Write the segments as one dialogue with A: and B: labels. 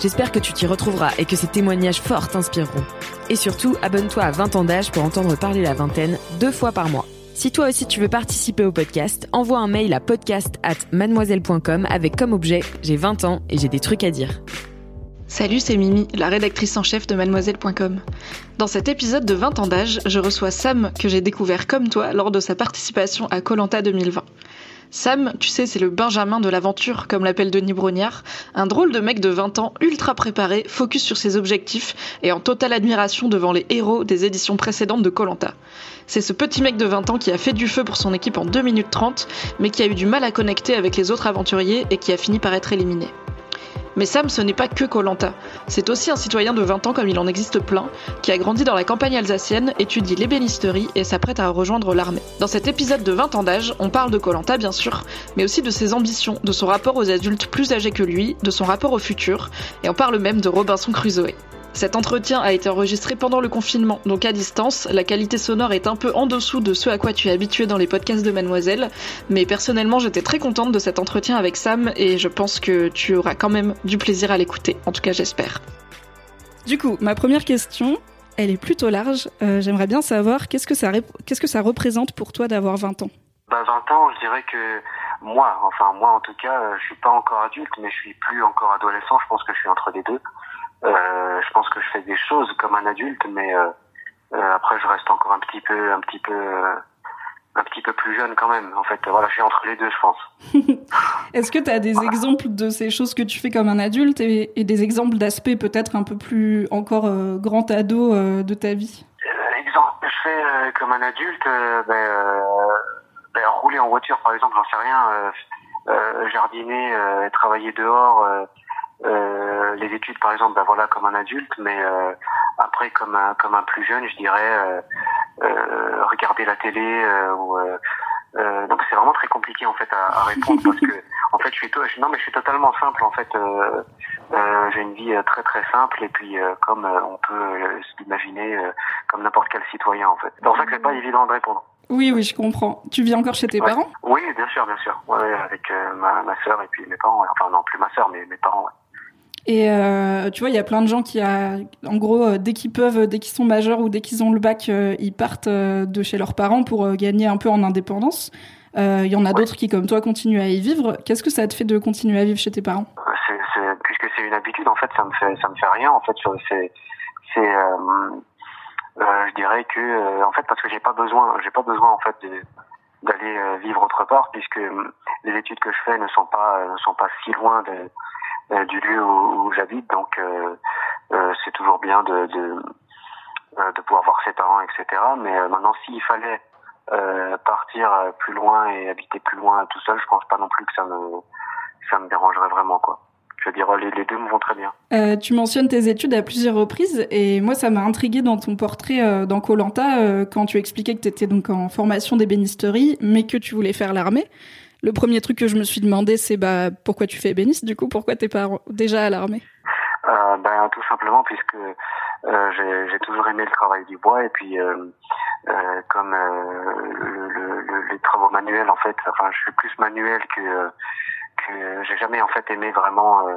A: J'espère que tu t'y retrouveras et que ces témoignages forts t'inspireront. Et surtout, abonne-toi à 20 ans d'âge pour entendre parler la vingtaine deux fois par mois. Si toi aussi tu veux participer au podcast, envoie un mail à podcast at mademoiselle.com avec comme objet J'ai 20 ans et j'ai des trucs à dire.
B: Salut, c'est Mimi, la rédactrice en chef de mademoiselle.com. Dans cet épisode de 20 ans d'âge, je reçois Sam, que j'ai découvert comme toi lors de sa participation à Colanta 2020. Sam, tu sais, c'est le Benjamin de l'aventure, comme l'appelle Denis Brognard, un drôle de mec de 20 ans, ultra préparé, focus sur ses objectifs et en totale admiration devant les héros des éditions précédentes de Colanta. C'est ce petit mec de 20 ans qui a fait du feu pour son équipe en 2 minutes 30, mais qui a eu du mal à connecter avec les autres aventuriers et qui a fini par être éliminé. Mais Sam, ce n'est pas que Colanta. C'est aussi un citoyen de 20 ans comme il en existe plein, qui a grandi dans la campagne alsacienne, étudie l'ébénisterie et s'apprête à rejoindre l'armée. Dans cet épisode de 20 ans d'âge, on parle de Colanta bien sûr, mais aussi de ses ambitions, de son rapport aux adultes plus âgés que lui, de son rapport au futur, et on parle même de Robinson Crusoe. Cet entretien a été enregistré pendant le confinement, donc à distance, la qualité sonore est un peu en dessous de ce à quoi tu es habitué dans les podcasts de Mademoiselle, mais personnellement j'étais très contente de cet entretien avec Sam et je pense que tu auras quand même du plaisir à l'écouter, en tout cas j'espère.
C: Du coup, ma première question, elle est plutôt large. Euh, J'aimerais bien savoir qu'est-ce que ça qu'est-ce que ça représente pour toi d'avoir 20 ans?
D: Bah 20 ans, je dirais que moi, enfin moi en tout cas, euh, je suis pas encore adulte, mais je suis plus encore adolescent. Je pense que je suis entre les deux. Euh, je pense que je fais des choses comme un adulte, mais euh, euh, après je reste encore un petit peu, un petit peu, un petit peu plus jeune quand même. En fait, voilà, je suis entre les deux, je pense.
C: Est-ce que tu as des exemples de ces choses que tu fais comme un adulte et, et des exemples d'aspects peut-être un peu plus encore euh, grand ado euh, de ta vie?
D: L'exemple que je fais euh, comme un adulte, ben, ben, rouler en voiture par exemple, j'en sais rien, jardiner, travailler dehors. Euh, les études par exemple ben voilà comme un adulte mais euh, après comme un comme un plus jeune je dirais euh, regarder la télé ou donc c'est vraiment très compliqué en fait à, à répondre parce que en fait je suis non mais je suis totalement simple en fait j'ai une vie très très simple et puis comme on peut s'imaginer comme n'importe quel citoyen en fait c'est pour ça que c'est pas évident de répondre
C: Oui, oui, je comprends. Tu vis encore chez tes
D: Ouais.
C: parents?
D: Oui bien sûr bien sûr ouais, avec euh, ma ma sœur et puis mes parents enfin non plus ma sœur mais mes parents ouais.
C: Et euh, tu vois, il y a plein de gens qui, a, en gros, euh, dès qu'ils peuvent, dès qu'ils sont majeurs ou dès qu'ils ont le bac, euh, ils partent de chez leurs parents pour gagner un peu en indépendance. Euh, Il y en a d'autres qui, comme toi, continuent à y vivre. Qu'est-ce que ça te fait de continuer à vivre chez tes parents?
D: C'est, puisque c'est une habitude, en fait, ça me fait, ça me fait rien. En fait, c'est, euh, je dirais que, en fait, parce que j'ai pas besoin, j'ai pas besoin, en fait, de, d'aller vivre autre part, puisque les études que je fais ne sont pas, ne sont pas si loin de, du lieu où, où j'habite, donc euh, euh, c'est toujours bien de, de, euh, de pouvoir voir ses parents, etc. Mais euh, maintenant, s'il fallait euh, partir euh, plus loin et habiter plus loin tout seul, je pense pas non plus que ça me, ça me dérangerait vraiment, quoi. Je veux dire, les, les deux me vont très bien.
C: Euh, tu mentionnes tes études à plusieurs reprises et moi ça m'a intrigué dans ton portrait euh, dans Colanta euh, quand tu expliquais que tu étais donc en formation d'ébénisterie mais que tu voulais faire l'armée. Le premier truc que je me suis demandé c'est bah pourquoi tu fais ébéniste du coup pourquoi t'es pas déjà à l'armée?
D: Euh, ben, tout simplement puisque euh, j'ai toujours aimé le travail du bois et puis euh, euh, comme euh, le, le- le- les travaux manuels en fait, enfin je suis plus manuel que que j'ai jamais en fait aimé vraiment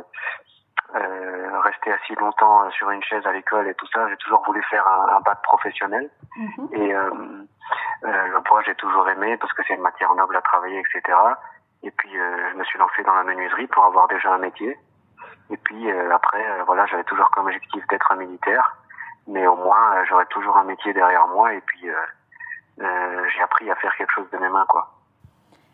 D: euh, euh, rester assis longtemps euh, sur une chaise à l'école et tout ça. J'ai toujours voulu faire un, un bac professionnel et euh, euh, le bois j'ai toujours aimé parce que c'est une matière noble à travailler etc. Et puis je me suis lancé dans la menuiserie pour avoir déjà un métier. Et puis après, voilà, j'avais toujours comme objectif d'être un militaire, mais au moins j'aurais toujours un métier derrière moi. Et puis j'ai appris à faire quelque chose de mes mains, quoi.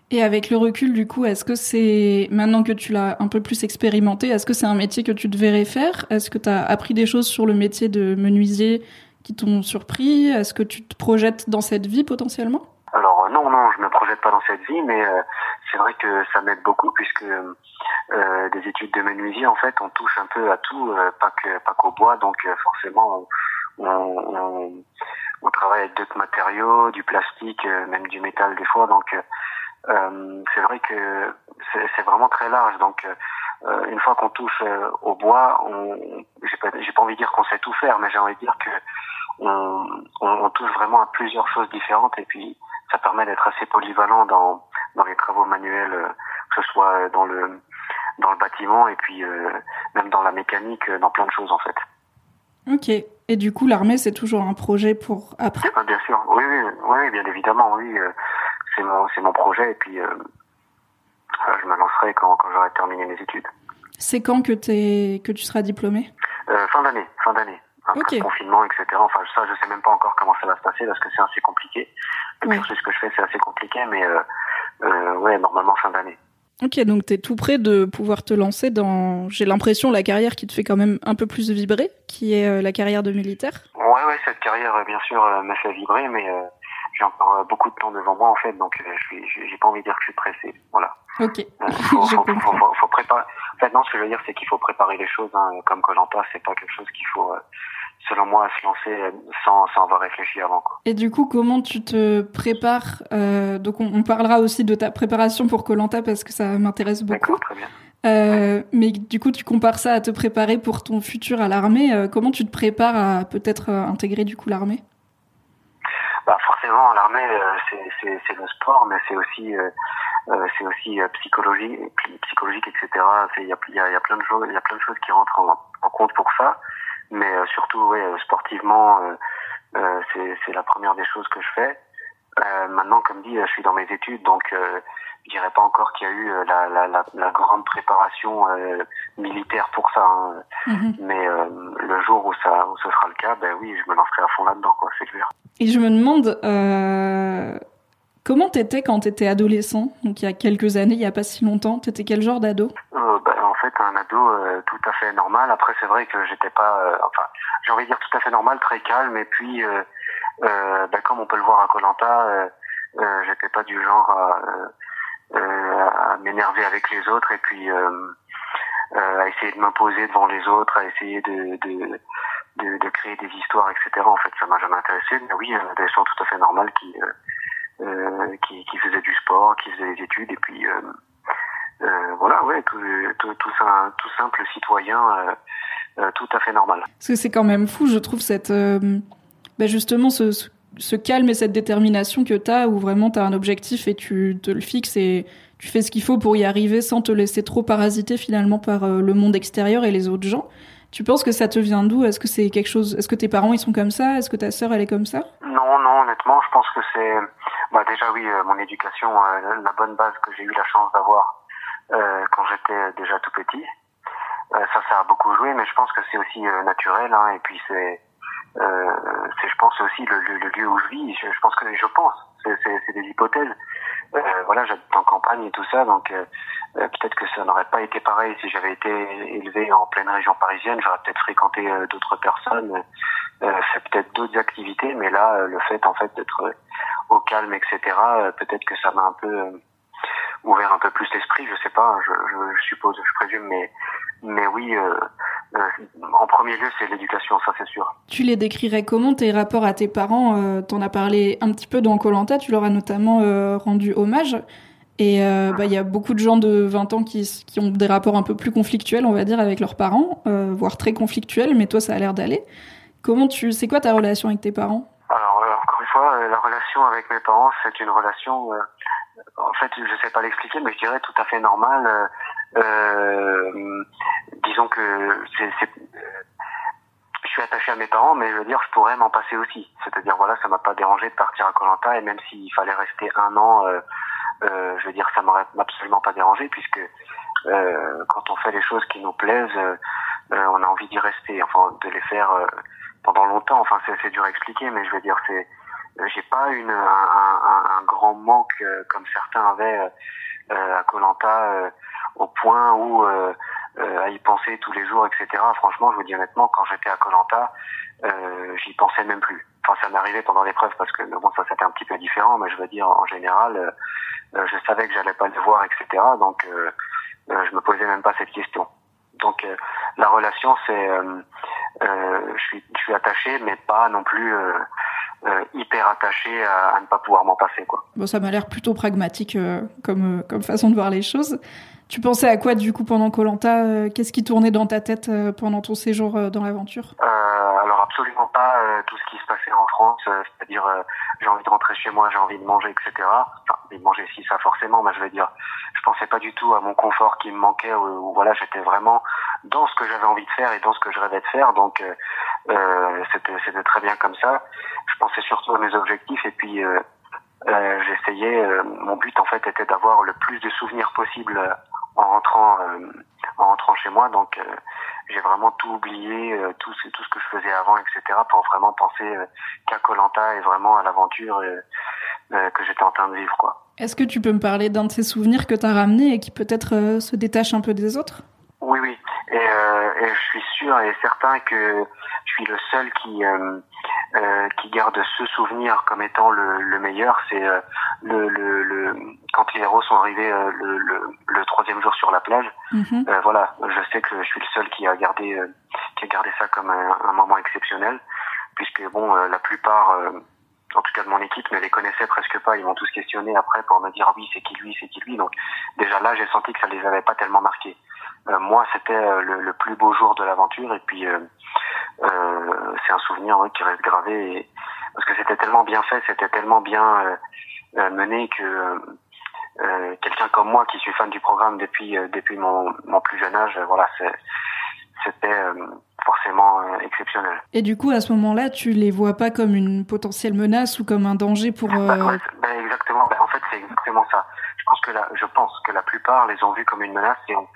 C: Et avec le recul, du coup, est-ce que c'est, maintenant que tu l'as un peu plus expérimenté, est-ce que c'est un métier que tu devrais faire Est-ce que tu as appris des choses sur le métier de menuisier qui t'ont surpris? Est-ce que tu te projettes dans cette vie potentiellement?
D: Alors euh, non, non, je me projette pas dans cette vie, mais euh, c'est vrai que ça m'aide beaucoup puisque euh, des études de menuisier, en fait, on touche un peu à tout, pas que pas qu'au bois, donc forcément, on, on, on, travaille avec d'autres matériaux, du plastique, même du métal des fois, donc euh, c'est vrai que c'est vraiment très large. Donc, euh, une fois qu'on touche euh, au bois, on, j'ai pas, pas envie de dire qu'on sait tout faire, mais j'ai envie de dire que on, on, touche vraiment à plusieurs choses différentes et puis ça permet d'être assez polyvalent dans, dans les travaux manuels, que ce soit dans le dans le bâtiment et puis même dans la mécanique, dans plein de choses en fait.
C: Ok. Et du coup, l'armée, c'est toujours un projet pour après?
D: Ah, Bien sûr, oui, oui, oui, bien évidemment, oui c'est mon, mon projet et puis euh, je me lancerai quand, quand j'aurai terminé mes études.
C: C'est quand que, es, que tu seras diplômé?
D: Euh, Fin d'année, fin d'année. Après confinement, etc. Enfin, ça, je sais même pas encore comment ça va se passer parce que c'est assez compliqué. Le ouais. cursus que je fais, c'est assez compliqué, mais euh, euh, ouais, normalement fin d'année.
C: Ok, donc tu es tout près de pouvoir te lancer dans, j'ai l'impression, la carrière qui te fait quand même un peu plus vibrer, qui est euh, la carrière de militaire?
D: Ouais, ouais, cette carrière, bien sûr, me fait vibrer, mais j'ai encore euh, beaucoup de temps devant moi en fait, donc euh, j'ai pas envie de dire que je suis pressé. Voilà.
C: Ok.
D: Euh, faut, faut, faut, faut, préparer. En fait, non, ce que je veux dire, c'est qu'il faut préparer les choses. Hein. Comme Colanta, c'est pas quelque chose qu'il faut, selon moi, se lancer sans, sans avoir réfléchi avant. Quoi.
C: Et du coup, comment tu te prépares euh, Donc, on, on, parlera aussi de ta préparation pour Colanta parce que ça m'intéresse beaucoup.
D: Très bien.
C: Euh, mais du coup, tu compares ça à te préparer pour ton futur à l'armée. comment tu te prépares à peut-être intégrer du coup l'armée?
D: Bah forcément l'armée euh, c'est c'est le sport mais c'est aussi euh, euh, c'est aussi psychologie psychologique etc il y a y y a plein de choses il y a plein de choses qui rentrent en, compte pour ça. Mais surtout ouais sportivement c'est c'est la première des choses que je fais. Maintenant comme dit je suis dans mes études donc je dirais pas encore qu'il y a eu la, la, la, la grande préparation euh, militaire pour ça, hein. mm-hmm. mais euh, le jour où ça où ce sera le cas, ben oui, je me lancerai à fond là-dedans, quoi, c'est clair.
C: Et je me demande euh, comment t'étais quand t'étais adolescent, donc il y a quelques années, il y a pas si longtemps, t'étais quel genre d'ado?
D: Euh, ben, En fait, un ado euh, tout à fait normal. Après, c'est vrai que j'étais pas, euh, enfin, j'ai envie de dire tout à fait normal, très calme, et puis, ben, comme on peut le voir à Colanta, j'étais pas du genre à, à m'énerver avec les autres, et puis à essayer de m'imposer devant les autres, à essayer de, de de, de, créer des histoires, etc. En fait, ça m'a jamais intéressé. Mais oui, un adolescent tout à fait normal qui, euh, euh, qui, qui faisait du sport, qui faisait des études, et puis euh, euh voilà, ouais, tout, tout, tout, ça, tout simple citoyen, euh, euh, tout à fait normal.
C: Parce que c'est quand même fou, je trouve, cette, bah justement, ce, ce, calme et cette détermination que tu as, où vraiment tu as un objectif et tu te le fixes et tu fais ce qu'il faut pour y arriver sans te laisser trop parasiter finalement par le monde extérieur et les autres gens. Tu penses que ça te vient d'où? Est-ce que c'est quelque chose Est-ce que tes parents ils sont comme ça? Est-ce que ta sœur elle est comme ça?
D: Non, non, honnêtement, je pense que c'est bah déjà oui, euh, mon éducation, euh, la bonne base que j'ai eu la chance d'avoir euh, quand j'étais déjà tout petit. Euh, ça, ça beaucoup joué, mais je pense que c'est aussi euh, naturel. Hein, et puis c'est, c'est, je pense aussi le, lieu où je vis. Je, pense que je pense, c'est des hypothèses. voilà, j'habite en campagne et tout ça, donc euh, peut-être que ça n'aurait pas été pareil si j'avais été élevé en pleine région parisienne. J'aurais peut-être fréquenté euh, d'autres personnes, euh, fait peut-être d'autres activités, mais là, le fait en fait d'être au calme, etc. peut-être que ça m'a un peu ouvert un peu plus l'esprit. Je sais pas, je, je, suppose, je présume, mais mais oui. En premier lieu, c'est l'éducation, ça c'est sûr.
C: Tu les décrirais comment tes rapports à tes parents T'en as parlé un petit peu dans Colanta, tu leur as notamment rendu hommage. Et euh, bah, il y a beaucoup de gens de 20 ans qui, qui, ont des rapports un peu plus conflictuels, on va dire, avec leurs parents, euh, voire très conflictuels, mais toi, ça a l'air d'aller. Comment tu, c'est quoi ta relation avec tes parents?
D: Alors, euh, encore une fois, euh, la relation avec mes parents, c'est une relation, euh, en fait, je sais pas l'expliquer, mais je dirais tout à fait normale. Disons que c'est, je suis attaché à mes parents, mais je veux dire, je pourrais m'en passer aussi. C'est-à-dire, voilà, ça m'a pas dérangé de partir à Colanta, et même s'il fallait rester un an je veux dire, ça m'aurait absolument pas dérangé puisque quand on fait les choses qui nous plaisent, on a envie d'y rester, enfin de les faire pendant longtemps. Enfin, c'est dur à expliquer, mais je veux dire, c'est j'ai pas une un, un, un, grand manque comme certains avaient à Colanta au point où euh, à y penser tous les jours, etc. Franchement, je vous dis honnêtement, quand j'étais à Colanta, euh, j'y pensais même plus. Enfin, ça m'arrivait pendant l'épreuve parce que bon, ça c'était un petit peu différent, mais je veux dire en général, euh, je savais que j'allais pas le voir, etc. Donc, euh, je me posais même pas cette question. Donc, la relation, c'est, je suis, je suis attaché, mais pas non plus. hyper attaché à, à, ne pas pouvoir m'en passer quoi.
C: Bon, ça m'a l'air plutôt pragmatique comme comme façon de voir les choses. Tu pensais à quoi du coup pendant Colanta euh, Qu'est-ce qui tournait dans ta tête euh, pendant ton séjour euh, dans l'aventure?
D: Alors absolument pas tout ce qui se passait en France, c'est-à-dire j'ai envie de rentrer chez moi, j'ai envie de manger, etc. Enfin, de manger si ça forcément, mais je veux dire, je pensais pas du tout à mon confort qui me manquait. Ou, voilà, j'étais vraiment dans ce que j'avais envie de faire et dans ce que je rêvais de faire, donc c'était très bien comme ça. Je pensais surtout à mes objectifs et puis j'essayais. mon but en fait était d'avoir le plus de souvenirs possible en rentrant euh, en rentrant chez moi. Donc euh, j'ai vraiment tout oublié, euh, tout, tout ce que je faisais avant, etc. pour vraiment penser qu'à Colanta et vraiment à l'aventure que j'étais en train de vivre. quoi.
C: Est-ce que tu peux me parler d'un de ces souvenirs que tu as ramené et qui peut-être se détache un peu des autres?
D: Oui, oui. Et, et, je suis sûr et certain que je suis le seul qui euh, qui garde ce souvenir comme étant le, le meilleur, c'est euh, le, le, le, quand les héros sont arrivés euh, le, le, le, troisième jour sur la plage. Mhm. voilà, je sais que je suis le seul qui a gardé qui a gardé ça comme un, un moment exceptionnel, puisque bon, la plupart en tout cas de mon équipe, ne les connaissaient presque pas. Ils m'ont tous questionné après pour me dire oui c'est qui lui, c'est qui lui. Donc déjà là j'ai senti que ça les avait pas tellement marqués. Euh, moi c'était le, le, plus beau jour de l'aventure et puis euh, euh, c'est un souvenir qui reste gravé et, parce que c'était tellement bien fait, c'était tellement bien euh, euh, mené que quelqu'un comme moi qui suis fan du programme depuis depuis mon, mon plus jeune âge, voilà, c'était forcément exceptionnel.
C: Et du coup, à ce moment-là, tu les vois pas comme une potentielle menace ou comme un danger pour.
D: Bah, ben exactement. Ben, en fait, c'est exactement ça. Je pense que la, je pense que la plupart les ont vus comme une menace et ont,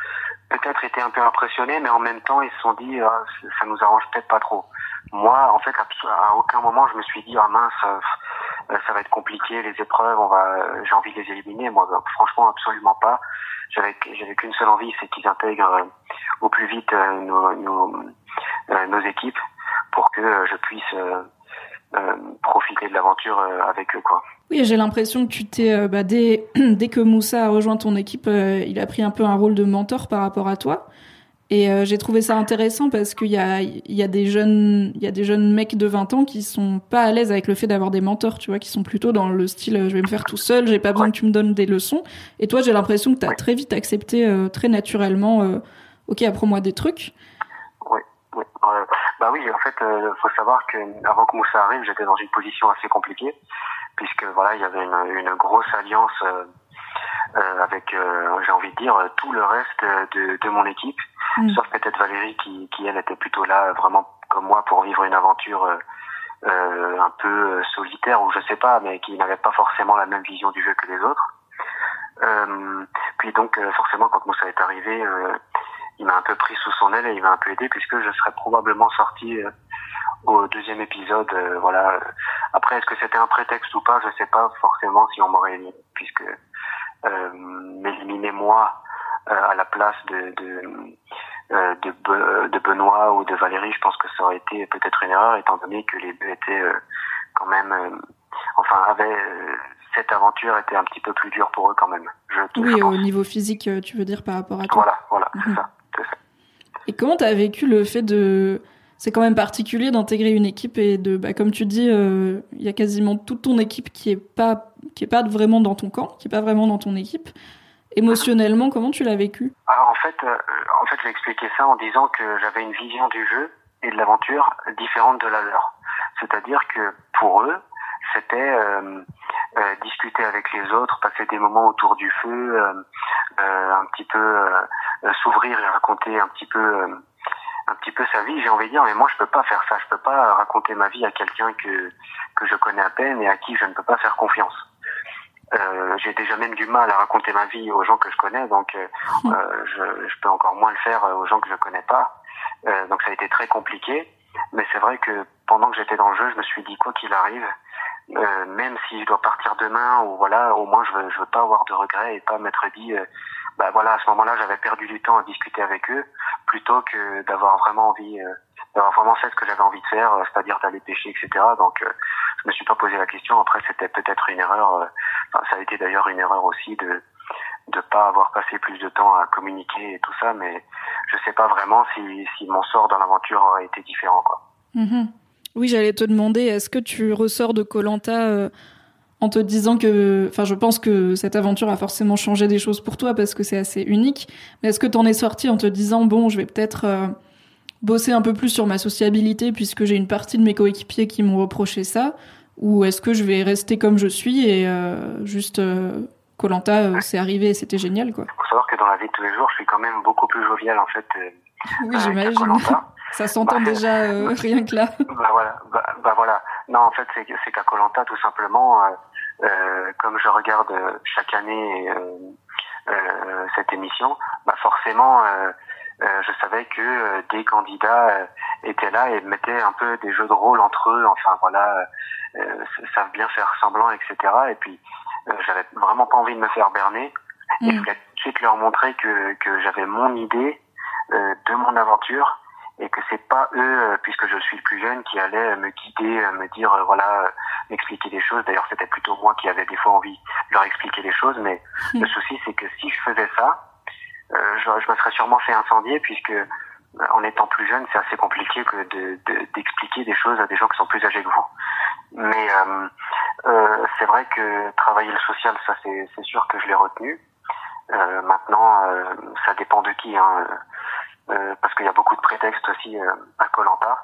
D: peut-être été un peu impressionnés, mais en même temps, ils se sont dit, ah, ça nous arrange peut-être pas trop. Moi, en fait, à aucun moment, je me suis dit, ah mince, euh, ça va être compliqué, les épreuves, on va, j'ai envie de les éliminer. Moi, franchement, absolument pas. J'avais, j'avais qu'une seule envie, c'est qu'ils intègrent euh, au plus vite euh, nos, nos, nos équipes pour que je puisse profiter de l'aventure avec eux, quoi.
C: Oui, j'ai l'impression que tu t'es, euh, bah, dès, dès que Moussa a rejoint ton équipe, euh, il a pris un peu un rôle de mentor par rapport à toi. Et euh, j'ai trouvé ça intéressant parce qu'il y a, il y, a des jeunes, il y a des jeunes mecs de 20 ans qui sont pas à l'aise avec le fait d'avoir des mentors, tu vois, qui sont plutôt dans le style je vais me faire tout seul, j'ai pas besoin que tu me donnes des leçons. Et toi, j'ai l'impression que tu as très vite accepté, très naturellement, ok, apprends-moi des trucs.
D: Oui, oui. Bah oui, en fait, il faut savoir que avant que Moussa arrive, j'étais dans une position assez compliquée puisque voilà, il y avait une, une grosse alliance euh, euh avec, euh, j'ai envie de dire, tout le reste de, de mon équipe, mm. sauf peut-être Valérie qui, qui, elle, était plutôt là vraiment comme moi pour vivre une aventure euh, un peu solitaire, ou je sais pas, mais qui n'avait pas forcément la même vision du jeu que les autres. puis donc, forcément, quand Moussa est arrivé, il m'a un peu pris sous son aile et il m'a un peu aidé, puisque je serais probablement sorti au deuxième épisode. Euh, voilà. Après, est-ce que c'était un prétexte ou pas? Je sais pas forcément si on m'aurait aimé, puisque euh, m'éliminer moi euh, à la place de de, euh, de, de Benoît ou de Valérie, je pense que ça aurait été peut-être une erreur, étant donné que les deux étaient quand même, enfin, avaient cette aventure était un petit peu plus dure pour eux quand même.
C: Je, oui, au niveau physique, tu veux dire par rapport à toi.
D: Voilà, voilà, c'est mhm. ça.
C: Et comment tu as vécu le fait de c'est quand même particulier d'intégrer une équipe et de, bah, comme tu dis, euh, il y a quasiment toute ton équipe qui est pas, qui est pas vraiment dans ton camp, qui est pas vraiment dans ton équipe. Émotionnellement, comment tu l'as vécu?
D: Alors en fait, euh, en fait, j'ai expliqué ça en disant que j'avais une vision du jeu et de l'aventure différente de la leur. C'est-à-dire que pour eux, c'était euh, discuter avec les autres, passer des moments autour du feu, un petit peu s'ouvrir et raconter un petit peu un petit peu sa vie, j'ai envie de dire, mais moi je peux pas faire ça, je peux pas raconter ma vie à quelqu'un que que je connais à peine et à qui je ne peux pas faire confiance. Euh, j'ai déjà même du mal à raconter ma vie aux gens que je connais, donc euh, euh je, je, peux encore moins le faire aux gens que je connais pas. Euh, donc ça a été très compliqué. Mais c'est vrai que pendant que j'étais dans le jeu, je me suis dit quoi qu'il arrive, euh, même si je dois partir demain ou voilà, au moins je veux, veux pas avoir de regrets et pas m'être dit, euh, bah voilà, à ce moment-là, j'avais perdu du temps à discuter avec eux plutôt que d'avoir vraiment envie, euh, d'avoir vraiment fait ce que j'avais envie de faire, euh, c'est-à-dire d'aller pêcher, etc. Donc, euh, je me suis pas posé la question. Après, c'était peut-être une erreur. Ça a été d'ailleurs une erreur aussi de de pas avoir passé plus de temps à communiquer et tout ça, mais je sais pas vraiment si, si mon sort dans l'aventure aurait été différent, quoi.
C: Mm-hmm. Oui, j'allais te demander, est-ce que tu ressors de Colanta euh, en te disant que, enfin, je pense que cette aventure a forcément changé des choses pour toi parce que c'est assez unique. Mais est-ce que t'en es sorti en te disant bon, je vais peut-être euh, bosser un peu plus sur ma sociabilité puisque j'ai une partie de mes coéquipiers qui m'ont reproché ça, ou est-ce que je vais rester comme je suis et euh, juste Colanta, c'est arrivé et c'était génial, quoi.
D: Faut savoir que dans la vie de tous les jours, je suis quand même beaucoup plus jovial en fait.
C: oui, j'imagine. Ça s'entend bah, déjà euh, rien que là.
D: Bah voilà, bah, bah, voilà. Non, en fait, c'est qu'à Colanta, tout simplement, euh, euh, comme je regarde chaque année euh, cette émission, bah forcément, je savais que des candidats étaient là et mettaient un peu des jeux de rôle entre eux. Enfin voilà, savent bien faire semblant, etc. Et puis, j'avais vraiment pas envie de me faire berner. Et mm. je voulais tout de suite leur montrer que que j'avais mon idée de mon aventure et que c'est pas eux, euh, puisque je suis le plus jeune, qui allaient me guider, euh, me dire euh, voilà, m'expliquer des choses. D'ailleurs, c'était plutôt moi qui avais des fois envie de leur expliquer des choses, mais hmm. le souci c'est que si je faisais ça, je, je, me serais sûrement fait incendier, puisque en étant plus jeune, c'est assez compliqué que d'expliquer de, des choses à des gens qui sont plus âgés que vous. Mais euh, c'est vrai que travailler le social, ça c'est sûr que je l'ai retenu. Maintenant, ça dépend de qui. Hein. Euh, parce qu'il y a beaucoup de prétextes aussi euh, à Colanta.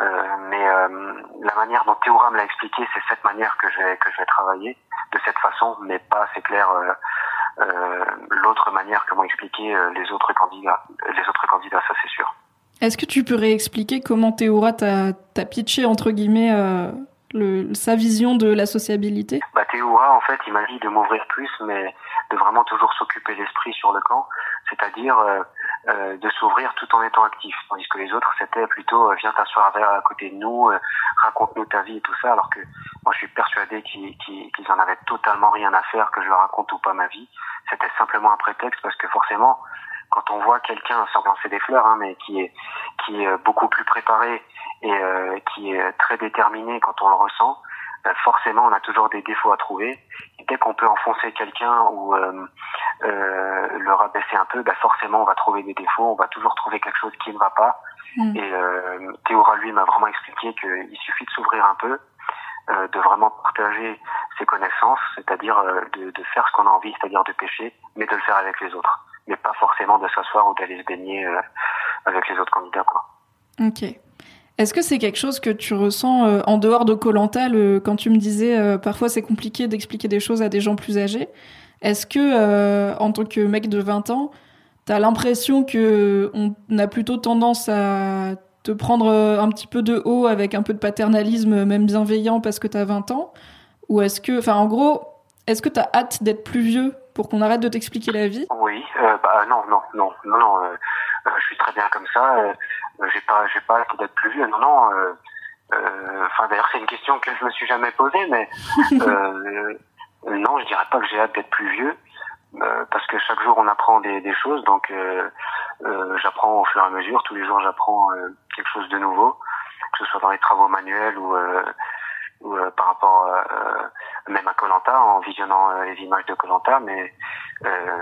D: Euh, mais la manière dont Théora me l'a expliqué, c'est cette manière que je vais que je vais travailler de cette façon, mais pas c'est clair l'autre manière que m'ont expliqué les autres candidats. Les autres candidats, ça c'est sûr.
C: Est-ce que tu peux réexpliquer comment Théora t'a pitché entre guillemets le, sa vision de la sociabilité?
D: Bah, Théora, en fait, il m'a dit de m'ouvrir plus, mais de vraiment toujours s'occuper l'esprit sur le camp, c'est-à-dire euh, euh, de s'ouvrir tout en étant actif. Tandis que les autres, c'était plutôt euh, viens t'asseoir à côté de nous, euh, raconte-nous ta vie et tout ça, alors que moi je suis persuadé qu'ils qu en avaient totalement rien à faire que je leur raconte ou pas ma vie. C'était simplement un prétexte parce que forcément, quand on voit quelqu'un sans des fleurs, hein, mais qui est qui est beaucoup plus préparé et euh, qui est très déterminé quand on le ressent, forcément on a toujours des défauts à trouver. Et dès qu'on peut enfoncer quelqu'un ou euh, euh, le rabaisser un peu, bah forcément on va trouver des défauts, on va toujours trouver quelque chose qui ne va pas. Mm. Et euh, Théora lui m'a vraiment expliqué qu'il suffit de s'ouvrir un peu, euh, de vraiment partager ses connaissances, c'est-à-dire de, de, faire ce qu'on a envie, c'est-à-dire de pêcher, mais de le faire avec les autres, mais pas forcément de s'asseoir ou d'aller se baigner avec les autres candidats. Quoi.
C: Ok. Est-ce que c'est quelque chose que tu ressens euh, en dehors de Colanta quand tu me disais euh, parfois c'est compliqué d'expliquer des choses à des gens plus âgés Est-ce que euh, en tant que mec de 20 ans, t'as l'impression que on a plutôt tendance à te prendre un petit peu de haut avec un peu de paternalisme, même bienveillant parce que t'as 20 ans? Ou est-ce que, enfin en gros, est-ce que t'as hâte d'être plus vieux pour qu'on arrête de t'expliquer la vie?
D: Oui, bah non, non, non, non, non. Je suis très bien comme ça euh, j'ai pas j'ai pas hâte d'être plus vieux non non euh, euh, enfin d'ailleurs c'est une question que je me suis jamais posée mais non je dirais pas que j'ai hâte d'être plus vieux parce que chaque jour on apprend des, des choses donc j'apprends au fur et à mesure tous les jours j'apprends quelque chose de nouveau que ce soit dans les travaux manuels ou ou par rapport même à Colanta en visionnant les images de Colanta mais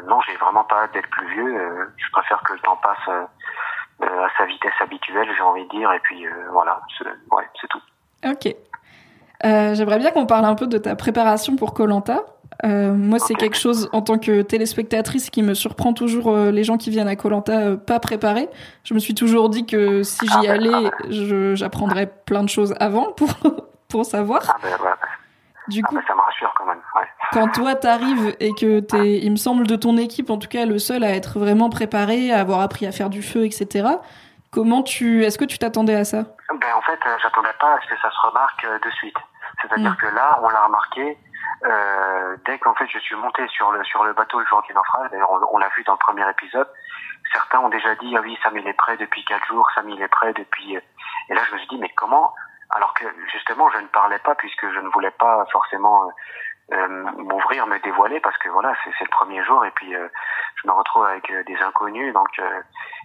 D: non j'ai vraiment pas hâte d'être plus vieux je préfère que le temps passe euh, à sa vitesse habituelle, j'ai envie de dire. Et puis euh, voilà, c'est tout.
C: Ok. Euh, J'aimerais bien qu'on parle un peu de ta préparation pour Colanta. Euh, moi, c'est quelque chose en tant que téléspectatrice qui me surprend toujours les gens qui viennent à Colanta pas préparés. Je me suis toujours dit que si j'y ah, ben, allais, ah, j'apprendrais plein de choses avant pour pour savoir.
D: Ah, ben, du coup, ça me rassure quand même. Ouais.
C: Quand toi t'arrives et que t'es, il me semble de ton équipe en tout cas le seul à être vraiment préparé, à avoir appris à faire du feu, etc. Comment tu, est-ce que tu t'attendais à ça?
D: Ben en fait, euh, j'attendais pas à ce que ça se remarque euh, de suite. C'est-à-dire mm. que là, on l'a remarqué euh, dès qu'en fait je suis monté sur le sur le bateau le jour du naufrage, d'ailleurs on, on l'a vu dans le premier épisode, certains ont déjà dit ah oui Sam il est prêt depuis quatre jours, Sam il est prêt depuis et là je me suis dit mais comment alors que justement je ne parlais pas puisque je ne voulais pas forcément euh, m'ouvrir, me dévoiler parce que voilà c'est le premier jour et puis euh, je me retrouve avec euh, des inconnus. Donc euh,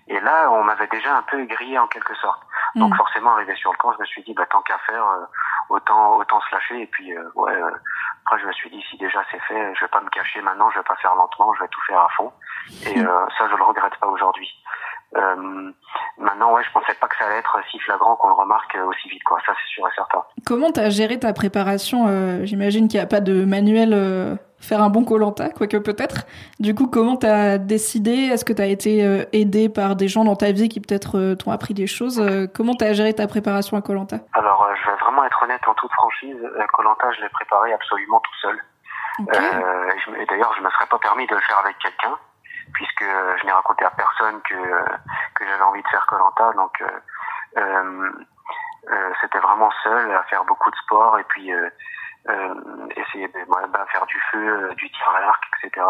D: et là on m'avait déjà un peu grillé en quelque sorte. Donc
C: Mm.
D: forcément arrivé sur le camp je me suis dit bah tant qu'à faire euh, autant autant se lâcher et puis euh, ouais euh, après je me suis dit si déjà c'est fait je vais pas me cacher maintenant je vais pas faire lentement je vais tout faire à fond. Et euh, ça je le regrette pas aujourd'hui euh, maintenant ouais je pensais pas que ça allait être si flagrant qu'on le remarque euh, aussi vite quoi. Ça c'est sûr et certain.
C: Comment t'as géré ta préparation euh, J'imagine qu'il n'y a pas de manuel euh, faire un bon Colanta, quoique peut-être. Du coup, comment t'as décidé? Est-ce que t'as été euh, aidé par des gens dans ta vie qui peut-être euh, t'ont appris des choses? Euh, Comment t'as géré ta préparation à Colanta
D: alors euh, je vais vraiment être honnête en toute franchise Colanta je l'ai préparé absolument tout seul.
C: Ok.
D: Euh, et je me- et d'ailleurs, je me serais pas permis de le faire avec quelqu'un, puisque euh, je n'ai raconté à personne que que j'avais envie de faire Colanta. Donc, euh, euh, euh, c'était vraiment seul à faire beaucoup de sport et puis euh, euh, essayer de ouais, bah, faire du feu, euh, du tir à l'arc, etc.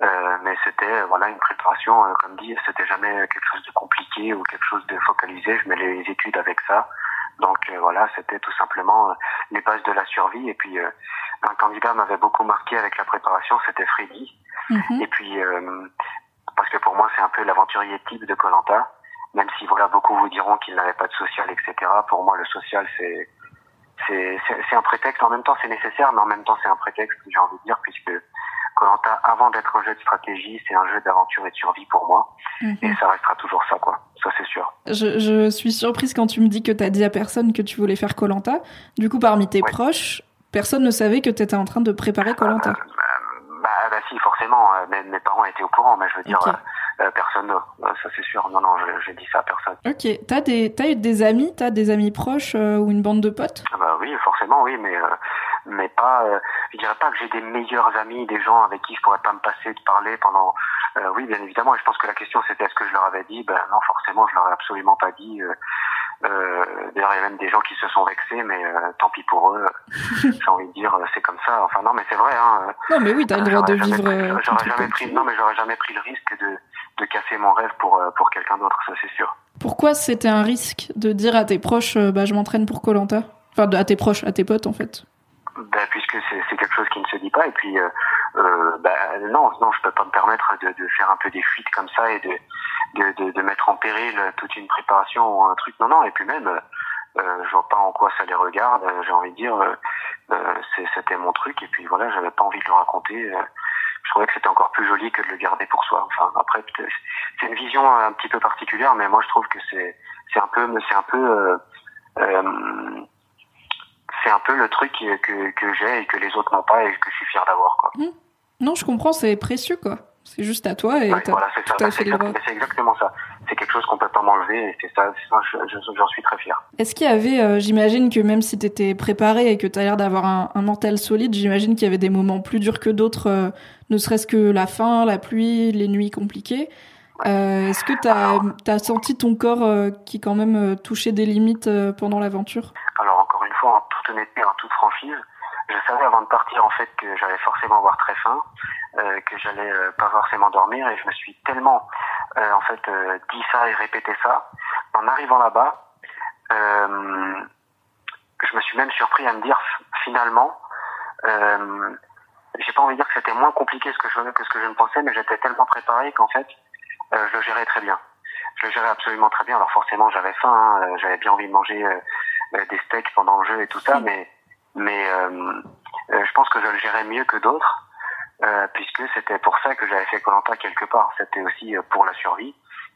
D: Euh, mais c'était euh, voilà une préparation, euh, comme dit, c'était jamais quelque chose de compliqué ou quelque chose de focalisé. Je mets les études avec ça. Donc euh, voilà, c'était tout simplement euh, les bases de la survie. Et puis euh, un candidat m'avait beaucoup marqué avec la préparation, c'était Freddy.
C: Mhm.
D: Et puis euh, parce que pour moi c'est un peu l'aventurier type de Colanta. Même si voilà beaucoup vous diront qu'il n'avait pas de social, etc. Pour moi le social c'est c'est c'est c'est un prétexte. En même temps c'est nécessaire, mais en même temps c'est un prétexte. J'ai envie de dire puisque Colanta avant d'être un jeu de stratégie, c'est un jeu d'aventure et de survie pour moi.
C: Mhm.
D: Et ça restera toujours ça quoi. Ça c'est sûr.
C: Je, je suis surprise quand tu me dis que t'as dit à personne que tu voulais faire Colanta. Du coup, parmi tes
D: Ouais.
C: proches, personne ne savait que t'étais en train de préparer Colanta.
D: Bah, bah si, forcément, euh, mes, mes parents étaient au courant, mais je veux dire,
C: Ok.
D: euh, euh, personne. Euh, ça c'est sûr. Non, non, je, je dis ça à personne.
C: Ok. T'as des, t'as eu des amis, t'as des amis proches euh, ou une bande de potes?
D: Ah bah oui, forcément, oui, mais euh, mais pas. Euh, je dirais pas que j'ai des meilleurs amis, des gens avec qui je pourrais pas me passer de parler pendant. Euh, oui, bien évidemment. Et je pense que la question c'était est-ce que je leur avais dit? Ben non, forcément, je leur ai absolument pas dit. Euh, euh, D'ailleurs, il y a même des gens qui se sont vexés, mais tant pis pour eux. j'ai envie de dire, c'est comme ça. Enfin non, mais c'est vrai. Hein,
C: Non, mais oui, t'as le droit de vivre.
D: J'aurais jamais pris. Non, mais j'aurais jamais pris le risque de de casser mon rêve pour pour quelqu'un d'autre. Ça c'est sûr.
C: Pourquoi c'était un risque de dire à tes proches, bah, je m'entraîne pour Colanta Enfin, à tes proches, à tes potes, en fait.
D: Ben, puisque c'est quelque chose qui ne se dit pas et puis euh, euh, ben, non non je peux pas me permettre de, de faire un peu des fuites comme ça et de de, de de mettre en péril toute une préparation ou un truc. Non non et puis même euh, je vois pas en quoi ça les regarde euh, j'ai envie de dire euh, c'était mon truc et puis voilà j'avais pas envie de le raconter je trouvais que c'était encore plus joli que de le garder pour soi. Enfin après c'est une vision un petit peu particulière mais moi je trouve que c'est c'est un peu c'est un peu c'est un peu le truc que, que, j'ai et que les autres n'ont pas et que je suis fier d'avoir. Quoi.
C: Non, je comprends, c'est précieux, quoi. C'est juste à toi et
D: Ouais, voilà, c'est ça. exact- exactement ça. C'est quelque chose qu'on peut pas m'enlever et c'est ça, c'est ça, je- je- j'en suis très fier.
C: Est-ce qu'il y avait, euh, j'imagine que même si t'étais préparé et que t'as l'air d'avoir un, un mental solide, j'imagine qu'il y avait des moments plus durs que d'autres, euh, ne serait-ce que la faim, la pluie, les nuits compliquées. Euh, Est-ce que t'as as senti ton corps qui quand même touchait des limites pendant l'aventure?
D: Alors encore toute en toute franchise, je savais avant de partir en fait que j'allais forcément avoir très faim, euh, que j'allais euh, pas forcément dormir et je me suis tellement euh, en fait euh, dit ça et répété ça. En arrivant là-bas, je me suis même surpris à me dire finalement, j'ai pas envie de dire que c'était moins compliqué ce que je, que ce que je ne pensais, mais j'étais tellement préparé qu'en fait, je le gérais très bien. Je le gérais absolument très bien. Alors forcément, j'avais faim, hein, j'avais bien envie de manger des steaks pendant le jeu et tout ça, mais mais euh, euh, je pense que je le gérais mieux que d'autres, euh, puisque c'était pour ça que j'avais fait Colanta quelque part. C'était aussi euh, pour la survie.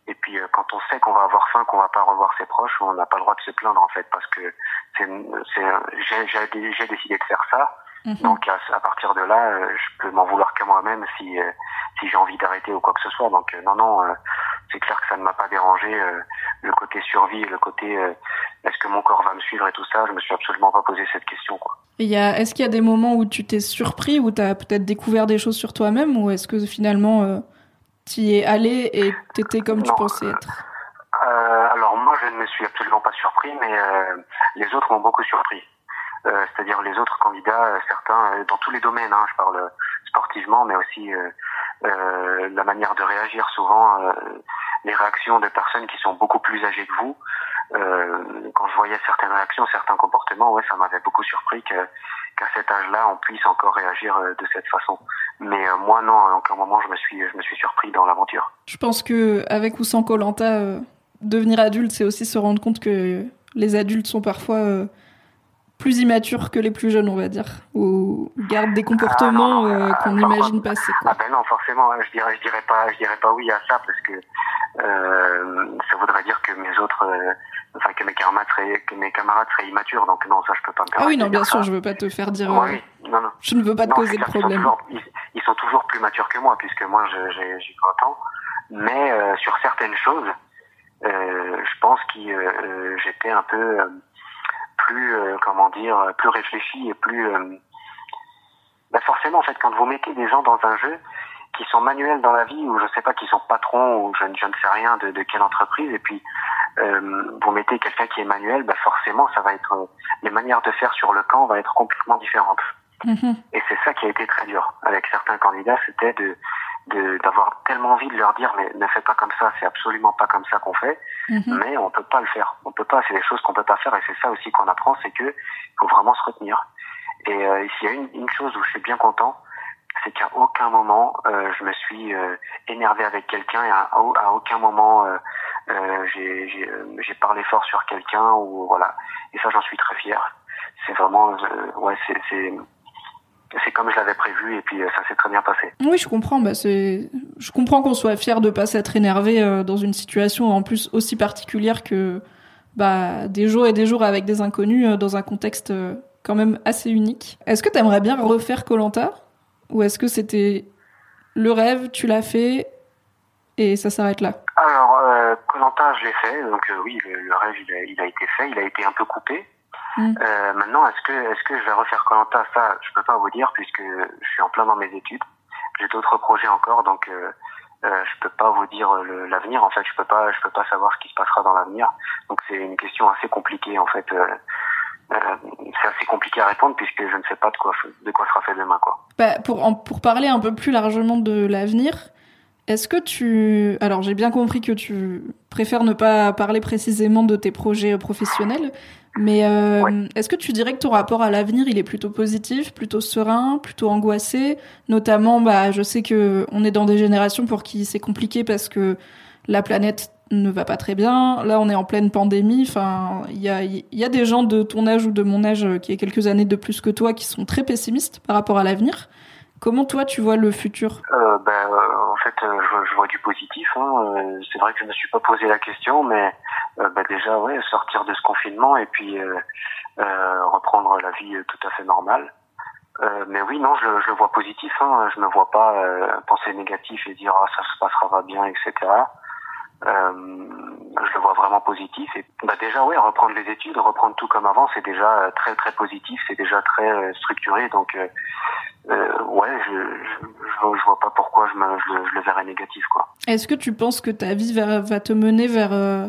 D: Et puis euh, quand on sait qu'on va avoir faim, qu'on va pas revoir ses proches, on n'a pas le droit de se plaindre en fait, parce que c'est j'ai décidé de faire ça.
C: Mhm.
D: Donc à, à partir de là, euh, je peux m'en vouloir qu'à moi-même si euh, si j'ai envie d'arrêter ou quoi que ce soit. Donc euh, non non, euh, c'est clair que ça ne m'a pas dérangé euh, le côté survie, le côté euh, est-ce que mon corps va me suivre et tout ça. Je me suis absolument pas posé cette question quoi.
C: Et il y a- Est-ce qu'il y a des moments où tu t'es surpris, où t'as peut-être découvert des choses sur toi-même, ou est-ce que finalement euh, t'y es allé et t'étais comme tu pensais être?
D: alors moi je ne me suis absolument pas surpris, mais les autres m'ont beaucoup surpris. c'est-à-dire les autres candidats, certains dans tous les domaines, hein, je parle sportivement, mais aussi la manière de réagir souvent, les réactions de personnes qui sont beaucoup plus âgées que vous. quand je voyais certaines réactions, certains comportements, ouais, ça m'avait beaucoup surpris qu'à cet âge-là, on puisse encore réagir de cette façon. Mais moi, non, à aucun moment, je me suis, je me suis surpris dans l'aventure.
C: Je pense que avec ou sans Colanta, devenir adulte, c'est aussi se rendre compte que les adultes sont parfois euh, plus immatures que les plus jeunes, on va dire, ou gardent des comportements ah, euh, qu'on n'imagine pas.
D: Ah ben non, forcément, je dirais, je dirais pas, je dirais pas oui à ça parce que euh, ça voudrait dire que mes autres, enfin que mes camarades seraient, que mes camarades seraient immatures, donc non, ça je peux pas me permettre.
C: Ah oui, non, bien sûr, je veux pas te faire dire.
D: Oui, non, non.
C: Je ne veux pas te poser de problème.
D: Ils sont, toujours, plus matures que moi, puisque moi j'ai 20 ans, mais sur certaines choses. Euh, je pense que euh, j'étais un peu euh, plus, comment dire, plus réfléchi et plus... Bah forcément, en fait, quand vous mettez des gens dans un jeu qui sont manuels dans la vie, ou je sais pas, qui sont patrons, ou je, je ne sais rien de, de, quelle entreprise, et puis vous mettez quelqu'un qui est manuel, bah forcément, ça va être les manières de faire sur le camp vont être complètement différentes. Mm-hmm. Et c'est ça qui a été très dur avec certains candidats, c'était de d'avoir tellement envie de leur dire mais ne fais pas comme ça, c'est absolument pas comme ça qu'on fait, mhm. mais on peut pas le faire. On peut pas, c'est des choses qu'on peut pas faire et c'est ça aussi qu'on apprend, c'est que faut vraiment se retenir. Et euh, s'il y a une, une, chose où je suis bien content, c'est qu'à aucun moment euh, je me suis euh, énervé avec quelqu'un et à, à, aucun moment euh, euh j'ai parlé fort sur quelqu'un ou voilà. Et ça j'en suis très fier. C'est vraiment ouais c'est comme je l'avais prévu et puis euh, ça s'est très bien passé.
C: Oui, je comprends. Bah, c'est, je comprends qu'on soit fier de pas s'être énervé euh, dans une situation en plus aussi particulière que bah, des jours et des jours avec des inconnus euh, dans un contexte quand même assez unique. Est-ce que tu aimerais bien refaire Colanta ou est-ce que c'était le rêve, tu l'as fait et ça s'arrête là?
D: Alors Colanta, je l'ai fait, donc oui, le, rêve il a, il a été fait, il a été un peu coupé. Mm. Euh, maintenant, est-ce que est-ce que je vais refaire Colanta? Ça, je peux pas vous dire puisque je suis en plein dans mes études. J'ai d'autres projets encore, donc euh, euh, je peux pas vous dire l'avenir. En fait, je peux pas je peux pas savoir ce qui se passera dans l'avenir. Donc c'est une question assez compliquée en fait. Euh, euh, c'est assez compliqué à répondre puisque je ne sais pas de quoi de quoi sera fait demain quoi.
C: Bah, pour pour parler un peu plus largement de l'avenir, est-ce que tu... Alors j'ai bien compris que tu préfères ne pas parler précisément de tes projets professionnels, mais euh, est-ce que tu dirais que ton rapport à l'avenir, il est plutôt positif, plutôt serein, plutôt angoissé? Notamment, bah, je sais que on est dans des générations pour qui c'est compliqué parce que la planète ne va pas très bien. Là, on est en pleine pandémie. Enfin, il y a, y a des gens de ton âge ou de mon âge qui ont quelques années de plus que toi qui sont très pessimistes par rapport à l'avenir. Comment toi tu vois le futur?
D: Euh, ben, euh, En fait, euh, je, je, vois du positif. Hein. Euh, c'est vrai que je me suis pas posé la question, mais euh, ben déjà, ouais, sortir de ce confinement et puis reprendre la vie tout à fait normale. mais oui, non, je, je, le vois positif. Hein. Je me vois pas penser négatif et dire ah ça se passera pas bien, etc. je le vois vraiment positif. Et bah déjà, ouais, reprendre les études, reprendre tout comme avant, c'est déjà très très positif, c'est déjà très structuré. Donc euh, ouais, je, je, je, vois pas pourquoi je, me, je, le verrais négatif, quoi.
C: Est-ce que tu penses que ta vie va, va te mener vers euh,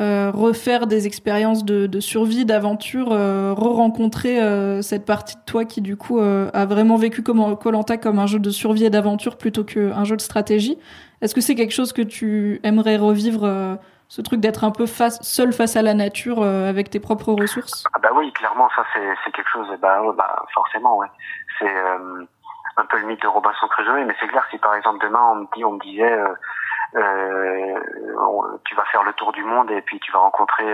C: euh, refaire des expériences de, de survie, d'aventure, euh, re-rencontrer euh, cette partie de toi qui du coup euh, a vraiment vécu comme Colanta comme un jeu de survie et d'aventure plutôt qu'un jeu de stratégie. Est-ce que c'est quelque chose que tu aimerais revivre ce truc d'être un peu face, seul face à la nature avec tes propres ressources?
D: Ah Bah oui, clairement, ça c'est quelque chose, bah, bah forcément, ouais. C'est euh, un peu le mythe de Robinson Crusoe, mais c'est clair si par exemple demain on me dit, on me disait, euh, euh, tu vas faire le tour du monde et puis tu vas rencontrer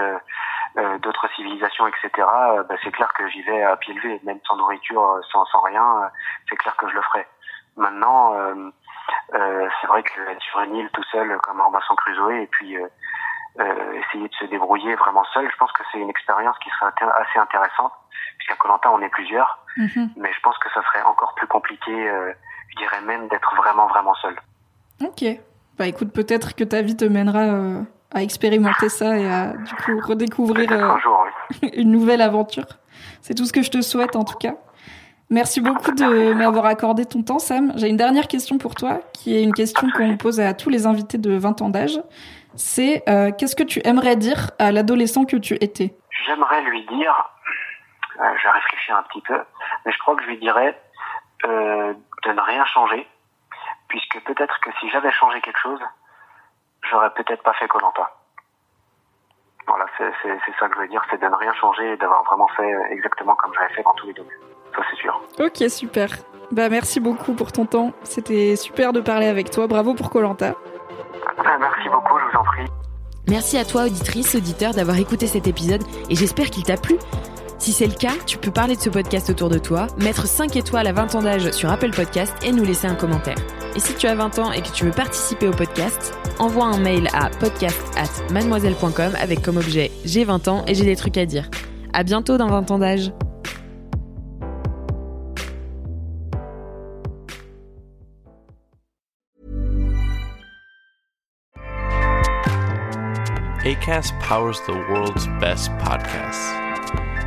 D: d'autres civilisations, etc. Bah, c'est clair que j'y vais à pied levé, même sans nourriture, sans, sans rien, c'est clair que je le ferai. Maintenant, c'est vrai que être sur une île tout seul comme Robinson Crusoe et puis essayer de se débrouiller vraiment seul, je pense que c'est une expérience qui serait assez intéressante puisqu'à Colanta on est plusieurs. Mhm. Mais je pense que ça serait encore plus compliqué, euh, je dirais même, d'être vraiment, vraiment seul.
C: Ok. Bah écoute, peut-être que ta vie te mènera euh, à expérimenter ça et à du coup redécouvrir
D: euh, jour,
C: oui. une nouvelle aventure. C'est tout ce que je te souhaite en tout cas. Merci beaucoup de m'avoir accordé ton temps, Sam. J'ai une dernière question pour toi, qui est une question qu'on pose à tous les invités de 20 ans d'âge. C'est qu'est-ce que tu aimerais dire à l'adolescent que tu étais?
D: J'aimerais lui dire Euh, je réfléchis un petit peu, mais je crois que je lui dirais euh, de ne rien changer, puisque peut-être que si j'avais changé quelque chose, j'aurais peut-être pas fait Colanta. Voilà, c'est ça que je veux dire, c'est de ne rien changer et d'avoir vraiment fait exactement comme j'avais fait dans tous les domaines. Ça, c'est sûr.
C: Ok, super. Bah, merci beaucoup pour ton temps. C'était super de parler avec toi. Bravo pour Colanta.
D: Bah, merci beaucoup, je vous en prie.
A: Merci à toi, auditrice, auditeur, d'avoir écouté cet épisode et j'espère qu'il t'a plu. Si c'est le cas, tu peux parler de ce podcast autour de toi, mettre 5 étoiles à 20 ans d'âge sur Apple Podcast et nous laisser un commentaire. Et si tu as 20 ans et que tu veux participer au podcast, envoie un mail à podcast at mademoiselle.com avec comme objet j'ai 20 ans et j'ai des trucs à dire. À bientôt dans 20 ans d'âge.
E: ACAST powers the world's best podcasts.